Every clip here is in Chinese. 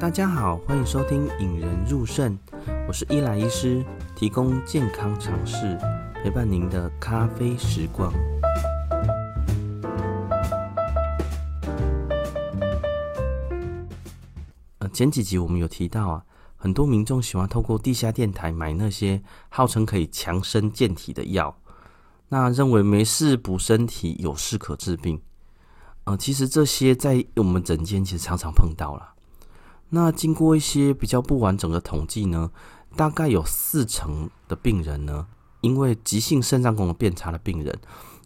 大家好，欢迎收听《引人入胜》，我是伊莱医师，提供健康常识，陪伴您的咖啡时光。呃，前几集我们有提到啊，很多民众喜欢透过地下电台买那些号称可以强身健体的药，那认为没事补身体，有事可治病。呃，其实这些在我们诊间其实常常碰到了。那经过一些比较不完整的统计呢，大概有四成的病人呢，因为急性肾脏功能变差的病人，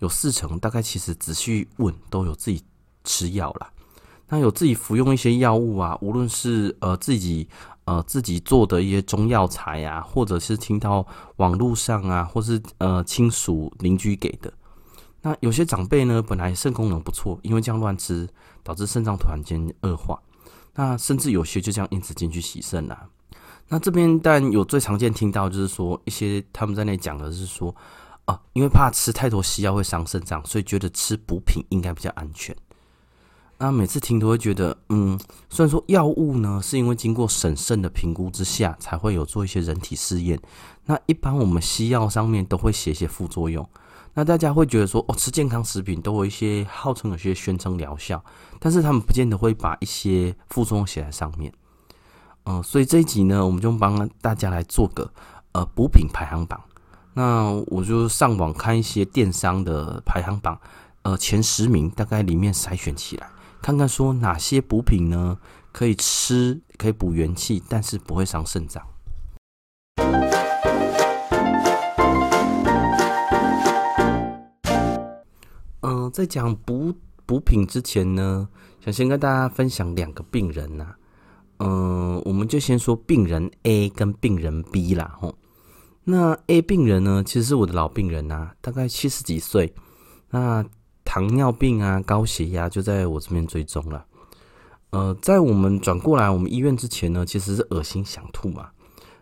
有四成大概其实仔细问都有自己吃药啦。那有自己服用一些药物啊，无论是呃自己呃自己做的一些中药材啊，或者是听到网络上啊，或是呃亲属邻居给的。那有些长辈呢，本来肾功能不错，因为这样乱吃，导致肾脏突然间恶化。那甚至有些就这样因此进去洗肾了。那这边但有最常见听到就是说，一些他们在那讲的是说，啊，因为怕吃太多西药会伤肾脏，所以觉得吃补品应该比较安全。那每次听都会觉得，嗯，虽然说药物呢是因为经过审慎的评估之下才会有做一些人体试验，那一般我们西药上面都会写一些副作用。那大家会觉得说，哦，吃健康食品都有一些号称有些宣称疗效，但是他们不见得会把一些副作用写在上面。嗯、所以这一集呢，我们就帮大家来做个呃补品排行榜。那我就上网看一些电商的排行榜，呃，前十名大概里面筛选起来，看看说哪些补品呢可以吃，可以补元气，但是不会伤肾脏。嗯、在讲补补品之前呢，想先跟大家分享两个病人呐、啊。嗯、我们就先说病人 A 跟病人 B 啦。吼，那 A 病人呢，其实是我的老病人呐、啊，大概七十几岁。那糖尿病啊，高血压就在我这边追踪了。呃，在我们转过来我们医院之前呢，其实是恶心想吐嘛。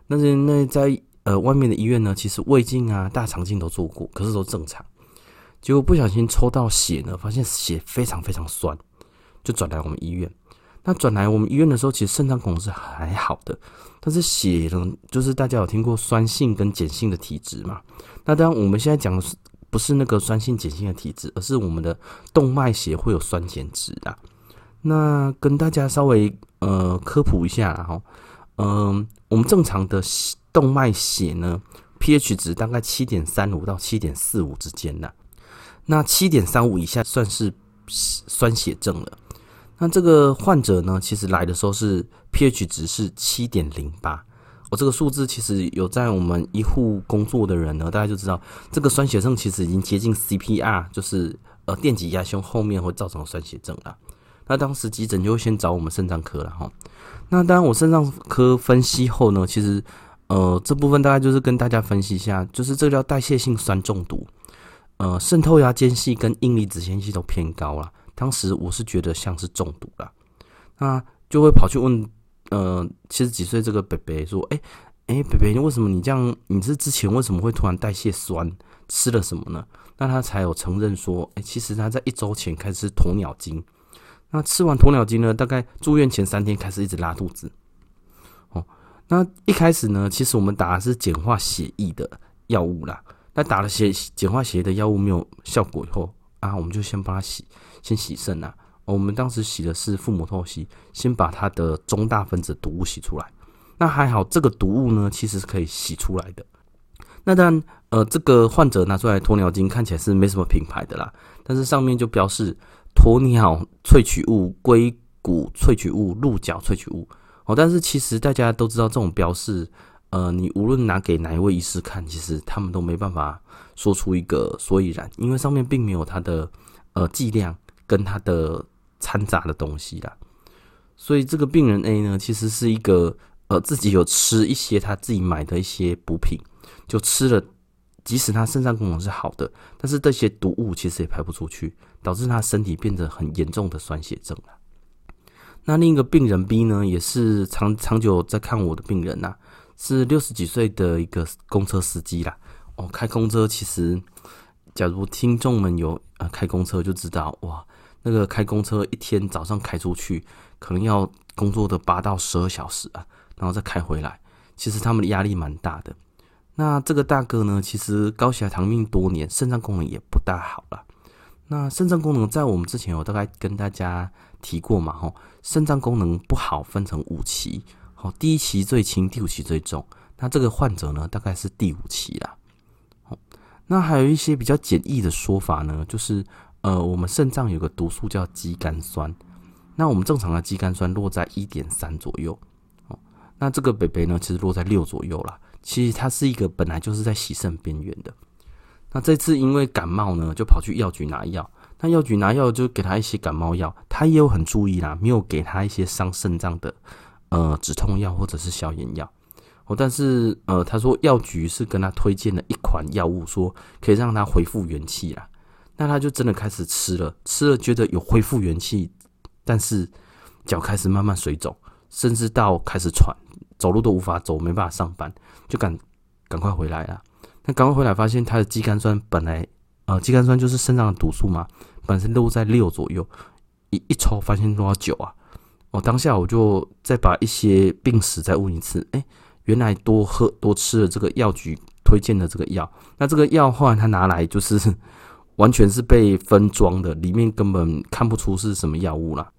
那是那在呃外面的医院呢，其实胃镜啊、大肠镜都做过，可是都正常。结果不小心抽到血呢，发现血非常非常酸，就转来我们医院。那转来我们医院的时候，其实肾脏功能是还好的，但是血呢，就是大家有听过酸性跟碱性的体质嘛？那当然我们现在讲不是那个酸性碱性的体质，而是我们的动脉血会有酸碱值的。那跟大家稍微呃科普一下哈，嗯、我们正常的动脉血呢，pH 值大概七点三五到七点四五之间的。那七点三五以下算是酸血症了。那这个患者呢，其实来的时候是 pH 值是七点零八。我这个数字其实有在我们医护工作的人呢，大家就知道这个酸血症其实已经接近 CPR，就是呃电击压胸后面会造成酸血症了。那当时急诊就会先找我们肾脏科了哈。那当然我肾脏科分析后呢，其实呃这部分大概就是跟大家分析一下，就是这个叫代谢性酸中毒。呃，渗透压间隙跟阴离子间隙都偏高了。当时我是觉得像是中毒了，那就会跑去问，呃，七十几岁这个伯伯说：“哎、欸，哎、欸，伯伯，你为什么你这样？你是之前为什么会突然代谢酸？吃了什么呢？”那他才有承认说：“哎、其实他在一周前开始吃鸵鸟精，那吃完鸵鸟精呢，大概住院前三天开始一直拉肚子。哦，那一开始呢，其实我们打的是简化血液的药物啦。”那打了血简化血液的药物没有效果以后啊，我们就先帮他洗，先洗肾呐。我们当时洗的是腹膜透析，先把它的中大分子毒物洗出来。那还好，这个毒物呢，其实是可以洗出来的。那当，呃，这个患者拿出来鸵鸟精看起来是没什么品牌的啦，但是上面就标示鸵鸟萃取物、硅谷萃取物、鹿角萃取物。哦，但是其实大家都知道这种标示。呃，你无论拿给哪一位医师看，其实他们都没办法说出一个所以然，因为上面并没有它的呃剂量跟它的掺杂的东西啦。所以这个病人 A 呢，其实是一个呃自己有吃一些他自己买的一些补品，就吃了，即使他肾脏功能是好的，但是这些毒物其实也排不出去，导致他身体变得很严重的酸血症了。那另一个病人 B 呢，也是长长久在看我的病人呐、是六十几岁的一个公车司机啦。哦，开公车其实，假如听众们有呃开公车就知道哇，那个开公车一天早上开出去，可能要工作的八到十二小时啊，然后再开回来，其实他们的压力蛮大的。那这个大哥呢，其实高血压糖命多年，肾脏功能也不大好了。那肾脏功能在我们之前有大概跟大家提过嘛，吼，肾脏功能不好分成五期，好，第一期最轻，第五期最重。那这个患者呢，大概是第五期啦。那还有一些比较简易的说法呢，就是呃，我们肾脏有个毒素叫肌酐酸，那我们正常的肌酐酸落在一点三左右，哦，那这个北北呢，其实落在六左右啦。其实它是一个本来就是在洗肾边缘的。那这次因为感冒呢，就跑去药局拿药。那药局拿药就给他一些感冒药，他也有很注意啦，没有给他一些伤肾脏的呃止痛药或者是消炎药。哦，但是呃，他说药局是跟他推荐了一款药物，说可以让他恢复元气啦。那他就真的开始吃了，吃了觉得有恢复元气，但是脚开始慢慢水肿，甚至到开始喘。走路都无法走，没办法上班，就赶赶快回来了。那赶快回来，发现他的肌酐酸本来，呃，肌酐酸就是肾脏的毒素嘛，本身都在六左右，一一抽发现多少九啊。哦，当下我就再把一些病史再问一次，哎、原来多喝多吃了这个药局推荐的这个药，那这个药后来他拿来就是完全是被分装的，里面根本看不出是什么药物啦。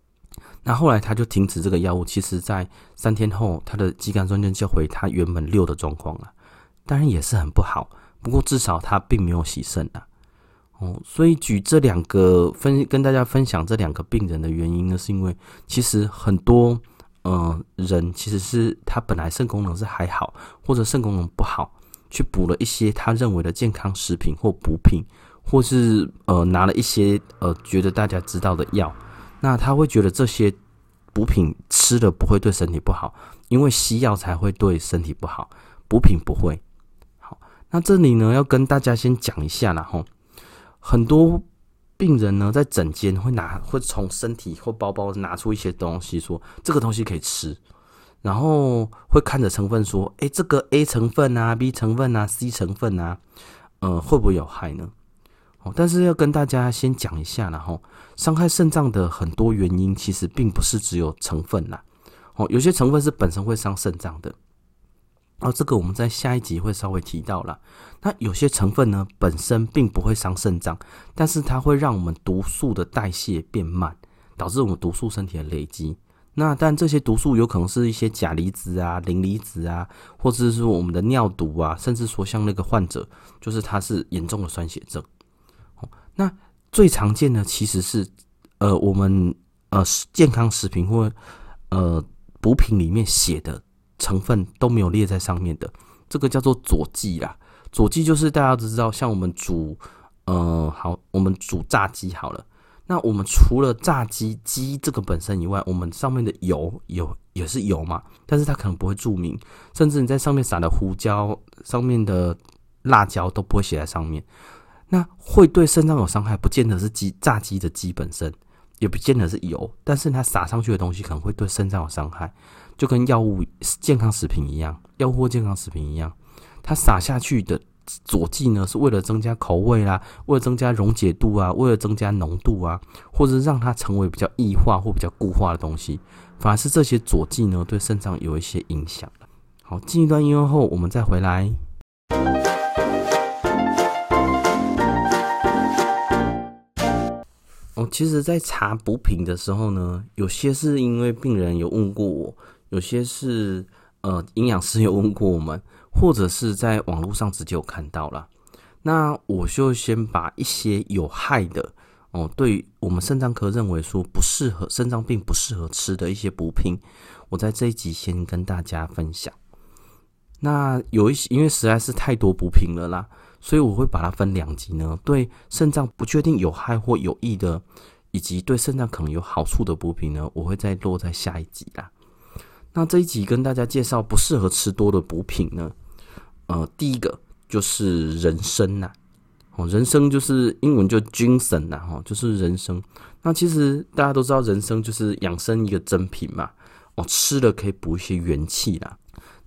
那后来他就停止这个药物，其实在三天后，他的肌酐酸就就回他原本六的状况了，当然也是很不好，不过至少他并没有洗肾啊。哦，所以举这两个分跟大家分享这两个病人的原因呢，是因为其实很多呃人其实是他本来肾功能是还好，或者肾功能不好，去补了一些他认为的健康食品或补品，或是呃拿了一些呃觉得大家知道的药。那他会觉得这些补品吃了不会对身体不好，因为西药才会对身体不好，补品不会。好，那这里呢要跟大家先讲一下啦吼，很多病人呢在诊间会拿会从身体或包包拿出一些东西，说这个东西可以吃，然后会看着成分说，诶，这个 A 成分啊、B 成分啊、C 成分啊，呃，会不会有害呢？哦，但是要跟大家先讲一下，然后伤害肾脏的很多原因，其实并不是只有成分啦。哦，有些成分是本身会伤肾脏的，哦，这个我们在下一集会稍微提到啦。那有些成分呢，本身并不会伤肾脏，但是它会让我们毒素的代谢变慢，导致我们毒素身体的累积。那但这些毒素有可能是一些钾离子啊、磷离子啊，或者是说我们的尿毒啊，甚至说像那个患者，就是他是严重的酸血症。那最常见的其实是，呃，我们呃健康食品或呃补品里面写的成分都没有列在上面的，这个叫做佐剂啦。佐剂就是大家都知道，像我们煮，呃，好，我们煮炸鸡好了。那我们除了炸鸡鸡这个本身以外，我们上面的油有也是油嘛，但是它可能不会注明，甚至你在上面撒的胡椒、上面的辣椒都不会写在上面。那会对肾脏有伤害，不见得是鸡炸鸡的鸡本身，也不见得是油，但是它撒上去的东西可能会对肾脏有伤害，就跟药物、健康食品一样，药物或健康食品一样，它撒下去的佐剂呢，是为了增加口味啦，为了增加溶解度啊，为了增加浓度啊，或者是让它成为比较异化或比较固化的东西，反而是这些佐剂呢，对肾脏有一些影响。好，进一段音乐后，我们再回来。其实，在查补品的时候呢，有些是因为病人有问过我，有些是呃营养师有问过我们，或者是在网络上直接有看到了。那我就先把一些有害的哦，对我们肾脏科认为说不适合肾脏病不适合吃的一些补品，我在这一集先跟大家分享。那有一些，因为实在是太多补品了啦。所以我会把它分两级呢，对肾脏不确定有害或有益的，以及对肾脏可能有好处的补品呢，我会再落在下一集啦。那这一集跟大家介绍不适合吃多的补品呢，呃，第一个就是人参呐，哦，人参就是英文就 ginseng 呐，哈，就是人参。那其实大家都知道，人参就是养生一个珍品嘛，哦，吃了可以补一些元气啦。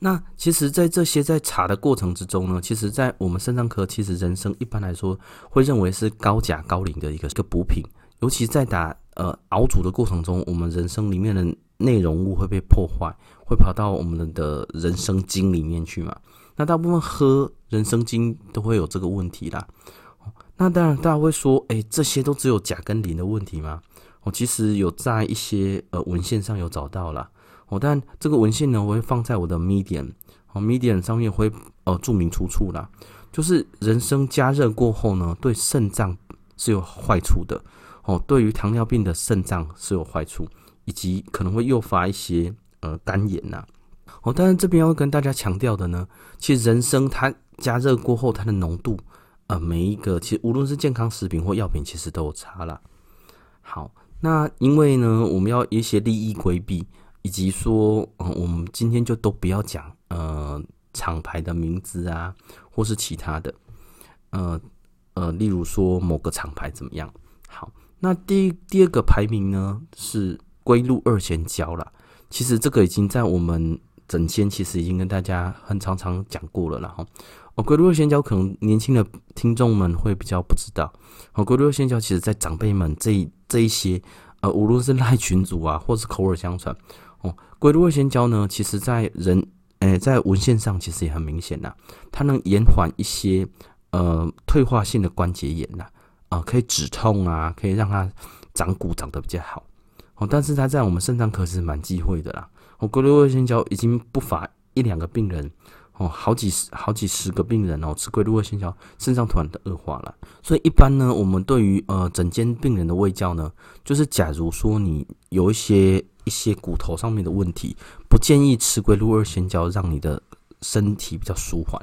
那其实，在这些在查的过程之中呢，其实，在我们肾脏科，其实人参一般来说会认为是高钾高磷的一个一个补品，尤其在打呃熬煮的过程中，我们人参里面的内容物会被破坏，会跑到我们的人参精里面去嘛。那大部分喝人参精都会有这个问题啦。那当然，大家会说，哎，这些都只有钾跟磷的问题吗？我其实有在一些呃文献上有找到了。哦，但这个文献呢，我会放在我的 Medium，哦，Medium 上面会呃注明出处啦。就是人参加热过后呢，对肾脏是有坏处的。哦，对于糖尿病的肾脏是有坏处，以及可能会诱发一些呃肝炎呐。哦，当然这边要跟大家强调的呢，其实人参它加热过后，它的浓度，呃，每一个其实无论是健康食品或药品，其实都有差啦。好，那因为呢，我们要一些利益规避，以及说，嗯，我们今天就都不要讲呃厂牌的名字啊，或是其他的，呃呃，例如说某个厂牌怎么样。好。那第第二个排名呢是龟鹿二仙胶啦。其实这个已经在我们整间其实已经跟大家很常常讲过了啦哈。哦，龟鹿二仙胶可能年轻的听众们会比较不知道。哦，龟鹿二仙胶其实在长辈们这一这一些呃，无论是赖群组啊，或是口耳相传哦，龟鹿二仙胶呢，其实在人诶、在文献上其实也很明显呐，它能延缓一些呃退化性的关节炎呐。啊，可以止痛啊，可以让它长骨长得比较好哦。但是它在我们肾脏可是蛮忌讳的啦。哦，龟鹿二仙胶已经不乏一两个病人哦，好几十好几十个病人哦，吃龟鹿二仙胶，肾脏突然的恶化了。所以一般呢，我们对于呃整间病人的胃教呢，就是假如说你有一些一些骨头上面的问题，不建议吃龟鹿二仙胶，让你的身体比较舒缓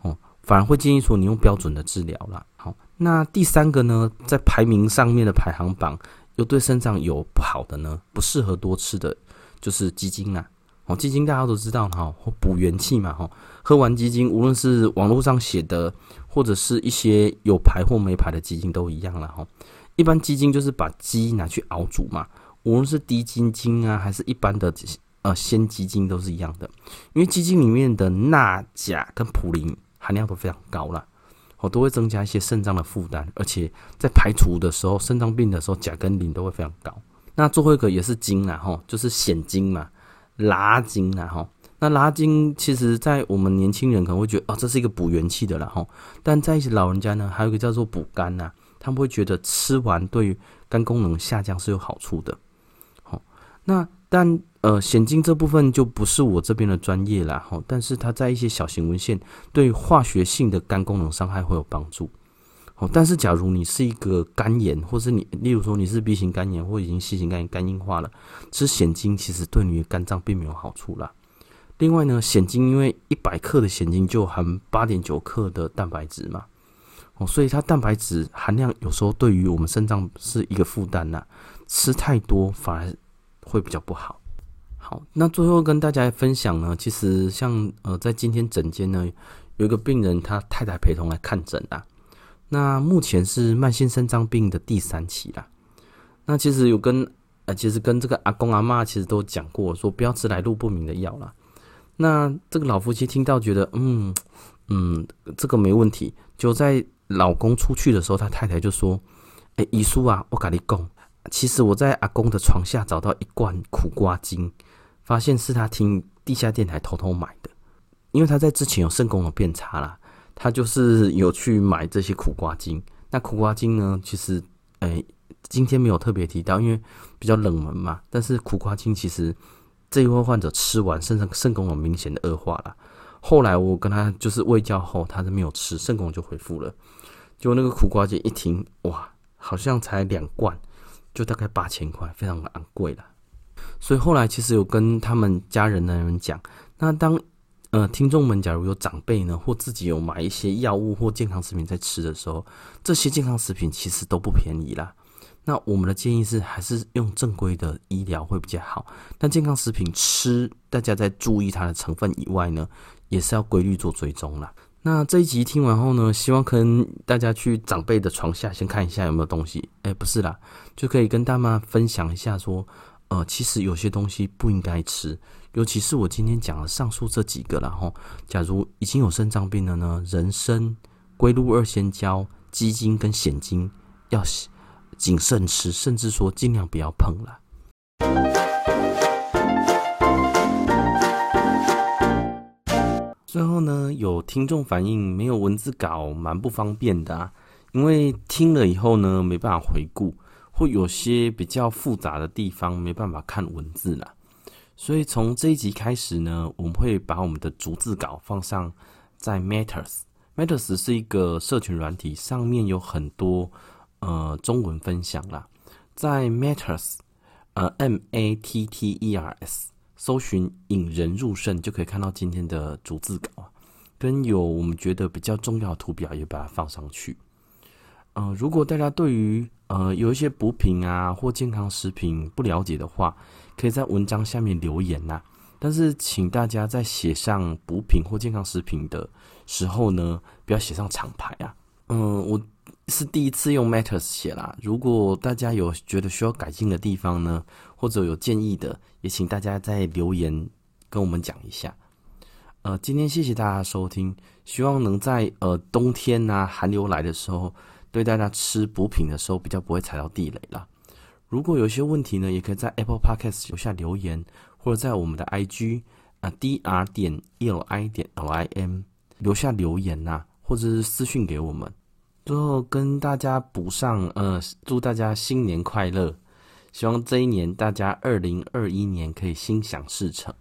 哦，反而会建议说你用标准的治疗啦。好。那第三个呢，在排名上面的排行榜，又对肾脏有不好的呢，不适合多吃的，就是鸡精啊。哦，鸡精大家都知道哈，补元气嘛哈。喝完鸡精，无论是网络上写的，或者是一些有牌或没牌的鸡精都一样了哈。一般鸡精就是把鸡拿去熬煮嘛，无论是低筋精啊，还是一般的呃鲜鸡精都是一样的，因为鸡精里面的钠、钾跟普林含量都非常高啦。我都会增加一些肾脏的负担，而且在排除的时候，肾脏病的时候，钾跟磷都会非常高。那最后一个也是精啦，哈，就是显精嘛拉筋啊，吼。那拉筋其实，在我们年轻人可能会觉得，哦，这是一个补元气的啦，吼。但在一些老人家呢，还有一个叫做补肝呐，他们会觉得吃完对肝功能下降是有好处的。好，那但。呃，显精这部分就不是我这边的专业啦，哈，但是它在一些小型文献对化学性的肝功能伤害会有帮助，但是假如你是一个肝炎，或是你，例如说你是 B 型肝炎或已经 C 型肝炎肝硬化了，吃蚬精其实对你的肝脏并没有好处啦。另外呢，蚬精因为一百克的蚬精就含八点九克的蛋白质嘛，哦，所以它蛋白质含量有时候对于我们肾脏是一个负担呐，吃太多反而会比较不好。好，那最后跟大家分享呢，其实像呃，在今天诊间呢，有一个病人，他太太陪同来看诊啦。那目前是慢性肾脏病的第三期啦。那其实有跟呃，其实跟这个阿公阿嬷其实都讲过，说不要吃来路不明的药啦。那这个老夫妻听到觉得，嗯嗯，这个没问题。就在老公出去的时候，他太太就说：“哎，姨叔啊，我跟你讲，其实我在阿公的床下找到一罐苦瓜精。”发现是他听地下电台偷偷买的，因为他在之前有肾功能变差啦，他就是有去买这些苦瓜精。那苦瓜精呢，其实诶、今天没有特别提到，因为比较冷门嘛。但是苦瓜精其实这一位患者吃完，肾上肾功能明显的恶化了。后来我跟他就是喂教后，他是没有吃，肾功能就恢复了。结果那个苦瓜精一听，哇，好像才两罐，就大概八千块，非常的昂贵了。所以后来其实有跟他们家人的人讲，那当呃听众们假如有长辈呢，或自己有买一些药物或健康食品在吃的时候，这些健康食品其实都不便宜啦。那我们的建议是，还是用正规的医疗会比较好。但健康食品吃，大家在注意它的成分以外呢，也是要规律做追踪啦。那这一集听完后呢，希望跟大家去长辈的床下先看一下有没有东西。哎，不是啦，就可以跟大妈分享一下说。呃，其实有些东西不应该吃，尤其是我今天讲了上述这几个然后假如已经有肾脏病了呢，人参、龟鹿二仙胶、鸡精跟鲜精要谨慎吃，甚至说尽量不要碰了。最后呢，有听众反映没有文字稿，蛮不方便的、啊，因为听了以后呢，没办法回顾。会有些比较复杂的地方没办法看文字啦。所以从这一集开始呢，我们会把我们的逐字稿放上在 Matters。Matters 是一个社群软体，上面有很多呃中文分享啦。在 Matters，呃 M A T T E R S，搜寻引人入胜就可以看到今天的逐字稿，跟有我们觉得比较重要的图表也把它放上去。呃，如果大家对于呃有一些补品啊或健康食品不了解的话，可以在文章下面留言呐。但是请大家在写上补品或健康食品的时候呢，不要写上厂牌啊。嗯，我是第一次用 Matters 写啦。如果大家有觉得需要改进的地方呢，或者有建议的，也请大家在留言跟我们讲一下。呃，今天谢谢大家收听，希望能在呃冬天呐寒流来的时候，对大家吃补品的时候比较不会踩到地雷啦。如果有些问题呢，也可以在 Apple Podcast 留下留言，或者在我们的 IG 啊 dr 点 l i 点 l i m 留下留言呐、啊，或者是私讯给我们。最后跟大家补上，呃，祝大家新年快乐！希望这一年大家二零二一年可以心想事成。